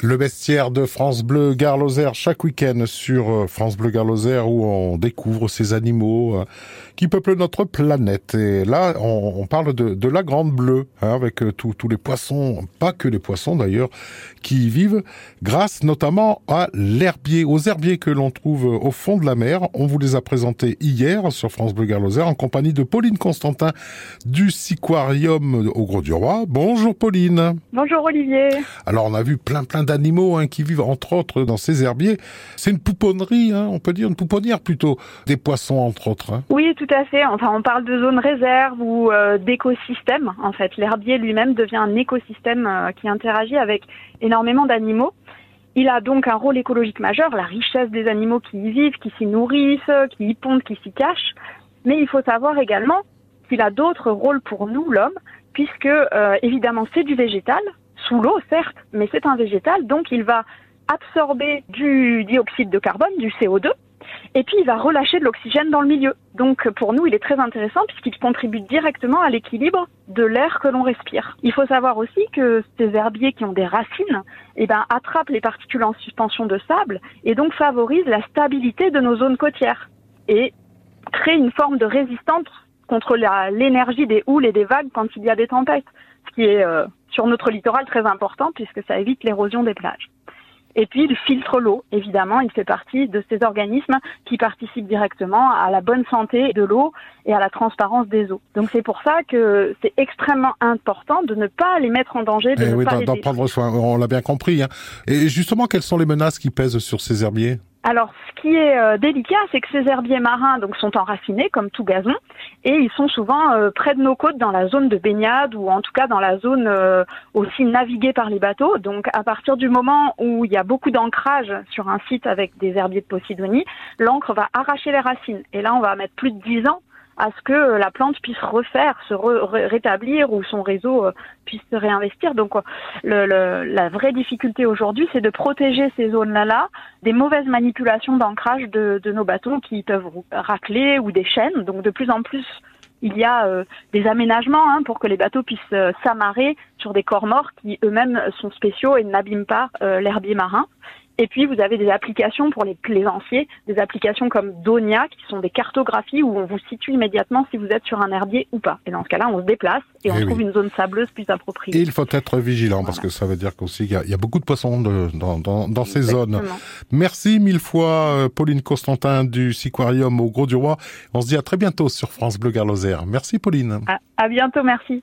Le bestiaire de France Bleu Gare Lozère chaque week-end sur euh, France Bleu Gare Lozère où on découvre ces animaux euh, qui peuplent notre planète. Et là, on, parle de, la grande bleue hein, avec euh, tous les poissons, pas que les poissons d'ailleurs, qui y vivent grâce notamment à l'herbier, aux herbiers que l'on trouve au fond de la mer. On vous les a présentés hier sur France Bleu Gare Lozère en compagnie de Pauline Constantin du Siquarium au Gros du Roi. Bonjour Pauline. Bonjour Olivier. Alors on a vu plein plein d'animaux hein, qui vivent entre autres dans ces herbiers. C'est une pouponnerie, hein, on peut dire une pouponnière plutôt, des poissons entre autres. Hein. Oui, tout à fait. Enfin, on parle de zone réserve ou euh, d'écosystème. En fait, l'herbier lui-même devient un écosystème euh, qui interagit avec énormément d'animaux. Il a donc un rôle écologique majeur, la richesse des animaux qui y vivent, qui s'y nourrissent, qui y pondent, qui s'y cachent. Mais il faut savoir également qu'il a d'autres rôles pour nous, l'homme, puisque euh, évidemment c'est du végétal, sous l'eau, certes, mais c'est un végétal, donc il va absorber du dioxyde de carbone, du CO2, et puis il va relâcher de l'oxygène dans le milieu. Donc pour nous, il est très intéressant puisqu'il contribue directement à l'équilibre de l'air que l'on respire. Il faut savoir aussi que ces herbiers qui ont des racines, eh ben, attrapent les particules en suspension de sable et donc favorisent la stabilité de nos zones côtières et créent une forme de résistance contre l'énergie des houles et des vagues quand il y a des tempêtes, ce qui est euh, sur notre littoral très important puisque ça évite l'érosion des plages. Et puis il filtre l'eau, évidemment, il fait partie de ces organismes qui participent directement à la bonne santé de l'eau et à la transparence des eaux. Donc c'est pour ça que c'est extrêmement important de ne pas les mettre en danger, de eh ne oui, pas d'en prendre soin. On l'a bien compris. Hein. Et justement, quelles sont les menaces qui pèsent sur ces herbiers? Alors, ce qui est euh, délicat, c'est que ces herbiers marins donc sont enracinés comme tout gazon, et ils sont souvent euh, près de nos côtes dans la zone de baignade ou en tout cas dans la zone euh, aussi naviguée par les bateaux. Donc, à partir du moment où il y a beaucoup d'ancrage sur un site avec des herbiers de Posidonie, l'encre va arracher les racines. Et là, on va mettre plus de 10 ans à ce que la plante puisse refaire, se rétablir ou son réseau euh, puisse se réinvestir. Donc euh, la vraie difficulté aujourd'hui, c'est de protéger ces zones-là des mauvaises manipulations d'ancrage de, nos bateaux qui peuvent racler ou des chaînes. Donc de plus en plus, il y a euh, des aménagements hein, pour que les bateaux puissent s'amarrer sur des corps morts qui eux-mêmes sont spéciaux et n'abîment pas l'herbier marin. Et puis, vous avez des applications pour les plaisanciers, des applications comme Donia, qui sont des cartographies où on vous situe immédiatement si vous êtes sur un herbier ou pas. Et dans ce cas-là, on se déplace et on eh trouve une zone sableuse plus appropriée. Et il faut être vigilant parce que ça veut dire qu'aussi il y, a beaucoup de poissons dans, dans, ces zones. Merci mille fois, euh, Pauline Constantin du Siquarium au Gros du Roi. On se dit à très bientôt sur France Bleu Garloser. Merci, Pauline. à bientôt, merci.